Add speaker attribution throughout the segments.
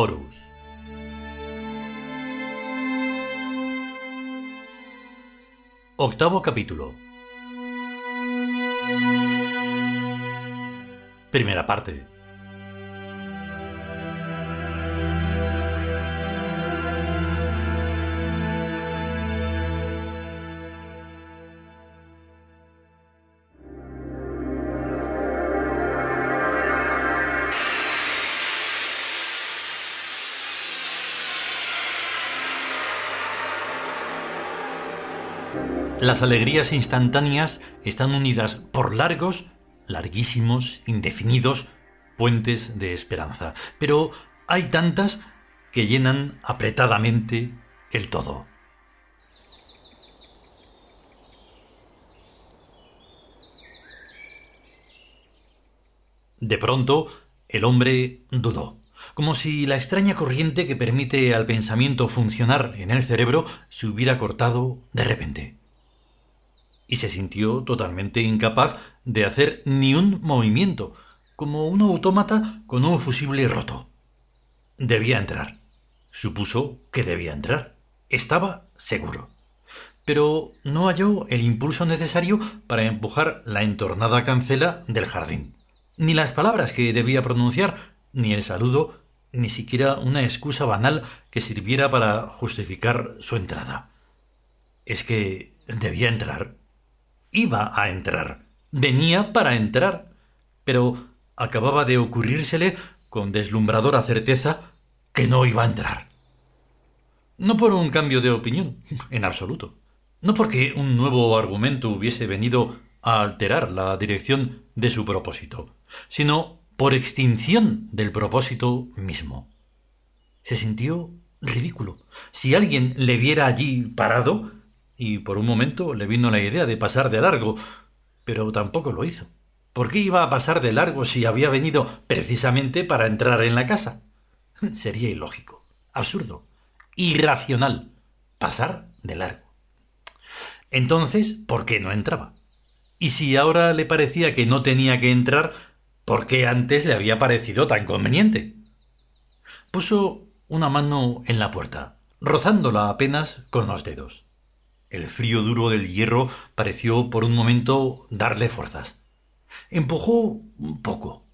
Speaker 1: Horus. Octavo capítulo. Primera parte. Las alegrías instantáneas están unidas por largos, larguísimos, indefinidos puentes de esperanza. Pero hay tantas que llenan apretadamente el todo. De pronto, el hombre dudó, como si la extraña corriente que permite al pensamiento funcionar en el cerebro se hubiera cortado de repente. Y se sintió totalmente incapaz de hacer ni un movimiento, como un autómata con un fusible roto. Debía entrar. Supuso que debía entrar. Estaba seguro. Pero no halló el impulso necesario para empujar la entornada cancela del jardín ni las palabras que debía pronunciar, ni el saludo, ni siquiera una excusa banal que sirviera para justificar su entrada. Es que debía entrar. Iba a entrar. Venía para entrar. Pero acababa de ocurrírsele con deslumbradora certeza que no iba a entrar. No por un cambio de opinión, en absoluto. No porque un nuevo argumento hubiese venido a alterar la dirección de su propósito sino por extinción del propósito mismo. Se sintió ridículo. Si alguien le viera allí parado, y por un momento le vino la idea de pasar de largo, pero tampoco lo hizo. ¿Por qué iba a pasar de largo si había venido precisamente para entrar en la casa? Sería ilógico, absurdo, irracional, pasar de largo. Entonces, ¿por qué no entraba? Y si ahora le parecía que no tenía que entrar, ¿Por qué antes le había parecido tan conveniente? Puso una mano en la puerta, rozándola apenas con los dedos. El frío duro del hierro pareció por un momento darle fuerzas. Empujó un poco.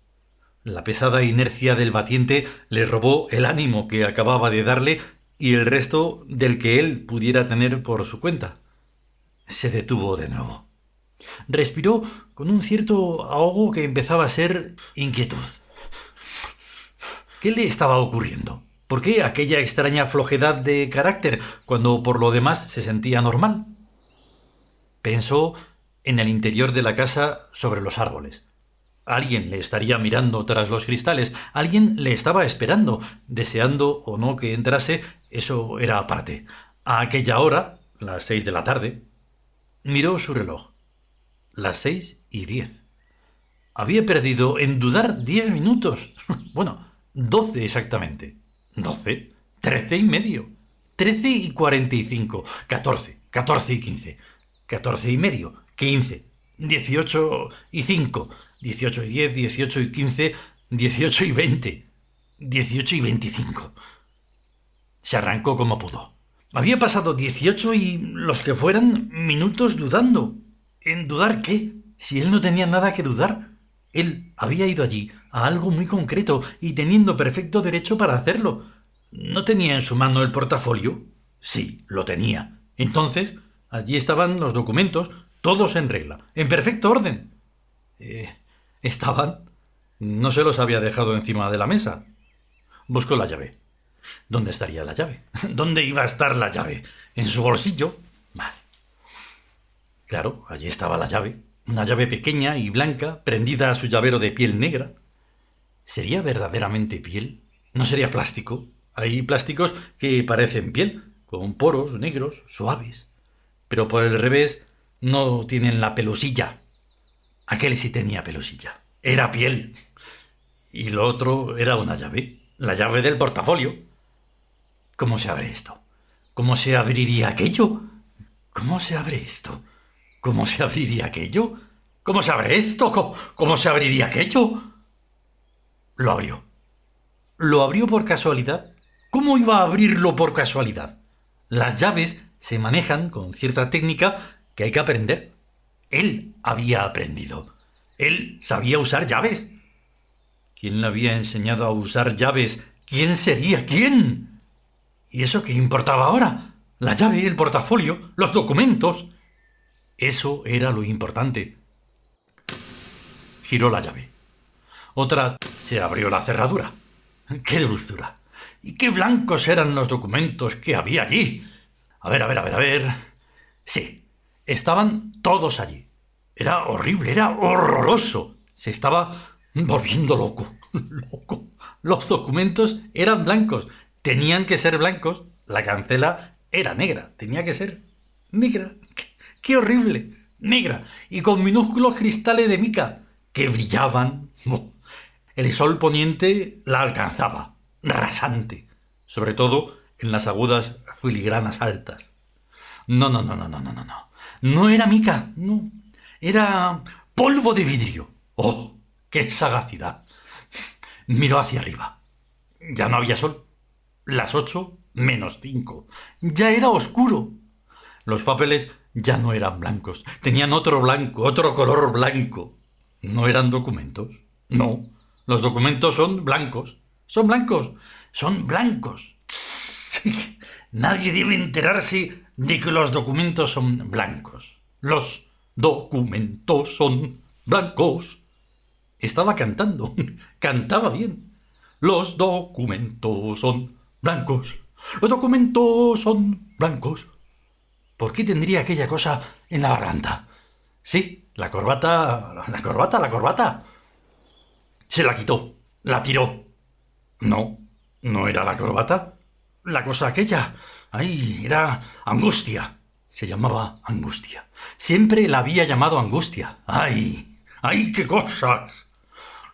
Speaker 1: La pesada inercia del batiente le robó el ánimo que acababa de darle y el resto del que él pudiera tener por su cuenta. Se detuvo de nuevo. Respiró con un cierto ahogo que empezaba a ser inquietud. ¿Qué le estaba ocurriendo? ¿Por qué aquella extraña flojedad de carácter cuando por lo demás se sentía normal? Pensó en el interior de la casa sobre los árboles. Alguien le estaría mirando tras los cristales, alguien le estaba esperando, deseando o no que entrase, eso era aparte. A aquella hora, las seis de la tarde, miró su reloj las seis y diez. Había perdido en dudar diez minutos. Bueno, doce exactamente. ¿Doce? Trece y medio. Trece y cuarenta y cinco. Catorce. Catorce y quince. Catorce y medio. Quince. Dieciocho y cinco. Dieciocho y diez. Dieciocho y quince. Dieciocho y veinte. Dieciocho y veinticinco. Se arrancó como pudo. Había pasado dieciocho y los que fueran minutos dudando. ¿En dudar qué? Si él no tenía nada que dudar. Él había ido allí a algo muy concreto y teniendo perfecto derecho para hacerlo. ¿No tenía en su mano el portafolio? Sí, lo tenía. Entonces, allí estaban los documentos, todos en regla, en perfecto orden. Eh, ¿Estaban? No se los había dejado encima de la mesa. Buscó la llave. ¿Dónde estaría la llave? ¿Dónde iba a estar la llave? ¿En su bolsillo? Vale. Claro, allí estaba la llave, una llave pequeña y blanca prendida a su llavero de piel negra. ¿Sería verdaderamente piel? ¿No sería plástico? Hay plásticos que parecen piel, con poros negros, suaves. Pero por el revés no tienen la pelusilla. Aquel sí tenía pelusilla. Era piel. Y lo otro era una llave. La llave del portafolio. ¿Cómo se abre esto? ¿Cómo se abriría aquello? ¿Cómo se abre esto? ¿Cómo se abriría aquello? ¿Cómo se abre esto? ¿Cómo, se abriría aquello? Lo abrió. ¿Lo abrió por casualidad? ¿Cómo iba a abrirlo por casualidad? Las llaves se manejan con cierta técnica que hay que aprender. Él había aprendido. Él sabía usar llaves. ¿Quién le había enseñado a usar llaves? ¿Quién sería? ¿Quién? ¿Y eso qué importaba ahora? La llave, el portafolio, los documentos. Eso era lo importante. Giró la llave. Otra se abrió la cerradura. ¡Qué dulzura! ¿Y qué blancos eran los documentos que había allí? A ver, a ver, a ver, a ver. Sí, estaban todos allí. Era horrible, era horroroso. Se estaba volviendo loco. Loco. Los documentos eran blancos. Tenían que ser blancos. La cancela era negra. Tenía que ser negra. ¡Qué, horrible! Negra. Y con minúsculos cristales de mica que brillaban. El sol poniente la alcanzaba. Rasante. Sobre todo en las agudas filigranas altas. No, no, no, no, no, no, no, no. No era mica, no. Era polvo de vidrio. ¡Oh! ¡Qué sagacidad! Miró hacia arriba. Ya no había sol. Las ocho menos cinco. Ya era oscuro. Los papeles ya no eran blancos. Tenían otro blanco, otro color blanco. ¿No eran documentos? No. Los documentos son blancos. Son blancos. Son blancos. Nadie debe enterarse de que los documentos son blancos. Los documentos son blancos. Estaba cantando. Cantaba bien. Los documentos son blancos. Los documentos son blancos. ¿Por qué tendría aquella cosa en la garganta? Sí, la corbata. La corbata, la corbata. Se la quitó. La tiró. No, no era la corbata. La cosa aquella, ay, era angustia. Se llamaba angustia. Siempre la había llamado angustia. Ay, ay, qué cosas.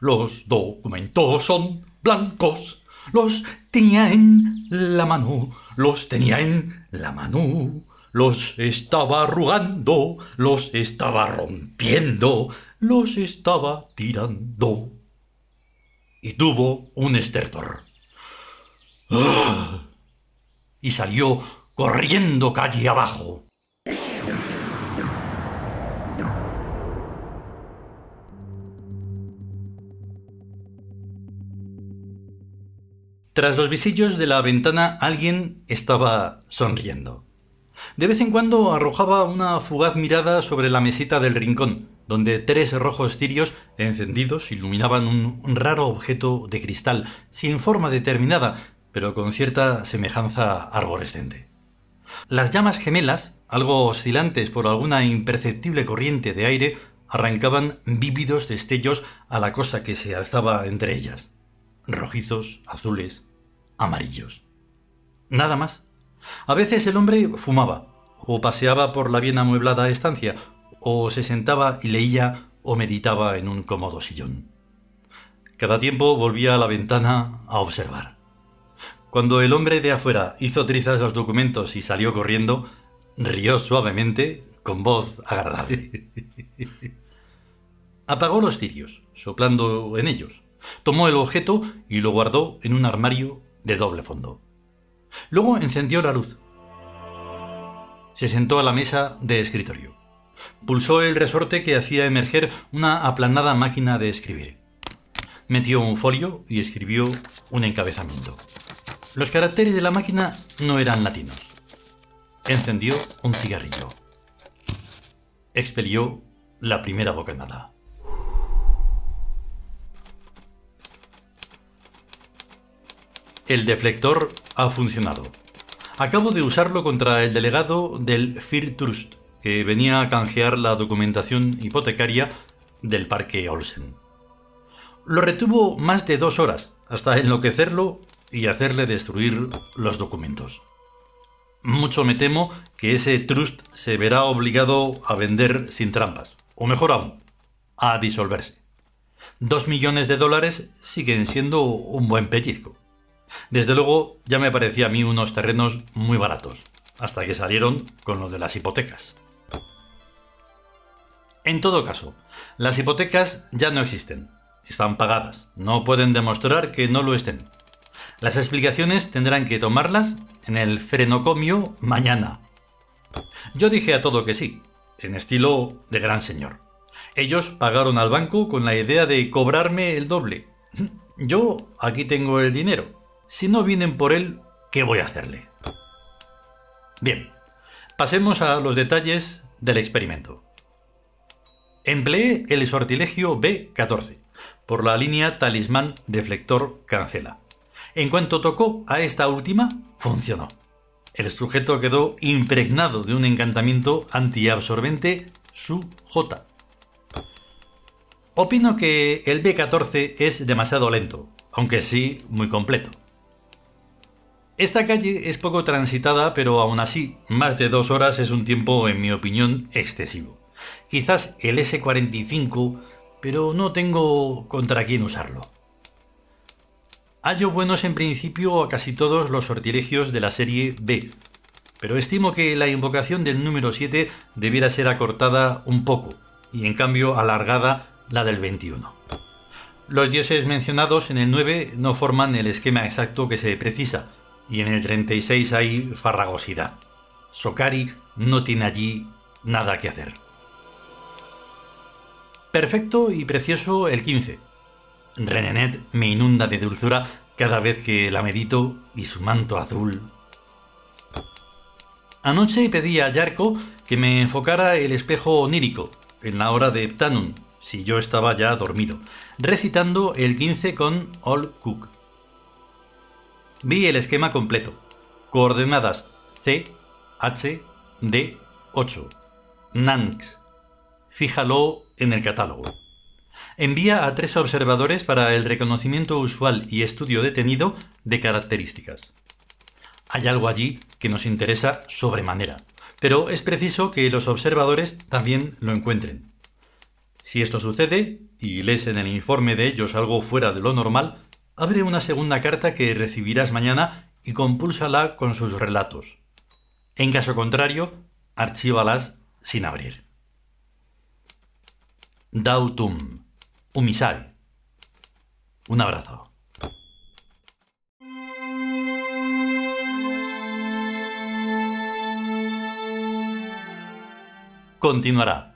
Speaker 1: Los documentos son blancos. Los tenía en la mano. Los tenía en la mano. Los estaba arrugando. Los estaba rompiendo. Los estaba tirando. Y tuvo un estertor. ¡Ah! y salió corriendo calle abajo. Tras los visillos de la ventana alguien estaba sonriendo. De vez en cuando arrojaba una fugaz mirada sobre la mesita del rincón, donde tres rojos cirios encendidos iluminaban un raro objeto de cristal, sin forma determinada, pero con cierta semejanza arborescente. Las llamas gemelas, algo oscilantes por alguna imperceptible corriente de aire, arrancaban vívidos destellos a la cosa que se alzaba entre ellas, rojizos, azules, amarillos. Nada más. A veces el hombre fumaba, o paseaba por la bien amueblada estancia, o se sentaba y leía o meditaba en un cómodo sillón. Cada tiempo volvía a la ventana a observar. Cuando el hombre de afuera hizo trizas los documentos y salió corriendo, rió suavemente, con voz agradable. Apagó los cirios, soplando en ellos. Tomó el objeto y lo guardó en un armario de doble fondo. Luego encendió la luz. Se sentó a la mesa de escritorio. Pulsó el resorte que hacía emerger una aplanada máquina de escribir. Metió un folio y escribió un encabezamiento. Los caracteres de la máquina no eran latinos. Encendió un cigarrillo. Expelió la primera bocanada. El deflector ha funcionado. Acabo de usarlo contra el delegado del Fear Trust, que venía a canjear la documentación hipotecaria del Parque Olsen. Lo retuvo más de dos horas, hasta enloquecerlo y hacerle destruir los documentos. Mucho me temo que ese trust se verá obligado a vender sin trampas, o mejor aún, a disolverse. Dos millones de dólares siguen siendo un buen pellizco. Desde luego ya me parecía a mí unos terrenos muy baratos, hasta que salieron con lo de las hipotecas. En todo caso, las hipotecas ya no existen. Están pagadas. No pueden demostrar que no lo estén Las explicaciones tendrán que tomarlas en el frenocomio mañana. Yo dije a todo que sí, en estilo de gran señor. Ellos pagaron al banco con la idea de cobrarme el doble. Yo aquí tengo el dinero. Si no vienen por él, ¿qué voy a hacerle? Bien, pasemos a los detalles del experimento. Empleé el sortilegio B14 por la línea talismán deflector cancela. En cuanto tocó a esta última, funcionó. El sujeto quedó impregnado de un encantamiento antiabsorbente su J. Opino que el B14 es demasiado lento, aunque sí muy completo. Esta calle es poco transitada, pero aún así, más de dos horas es un tiempo, en mi opinión, excesivo. Quizás el S45, pero no tengo contra quién usarlo. Hallo buenos en principio a casi todos los sortilegios de la serie B, pero estimo que la invocación del número 7 debiera ser acortada un poco, y en cambio alargada la del 21. Los dioses mencionados en el 9 no forman el esquema exacto que se precisa, y en el 36 hay farragosidad. Sokari no tiene allí nada que hacer. Perfecto y precioso el 15, Renenet me inunda de dulzura cada vez que la medito y su manto azul. Anoche pedí a Yarko que me enfocara el espejo onírico en la hora de Ptanum, si yo estaba ya dormido, recitando el 15 con All Cook. Vi el esquema completo. Coordenadas C, H, D, 8. Nanks. Fíjalo en el catálogo envía a tres observadores para el reconocimiento usual y estudio detenido de características. Hay algo allí que nos interesa sobremanera, pero es preciso que los observadores también lo encuentren. Si esto sucede, y lees en el informe de ellos algo fuera de lo normal, abre una segunda carta que recibirás mañana y compúlsala con sus relatos. En caso contrario, archívalas sin abrir. Dautum Umisal. Un abrazo. Continuará.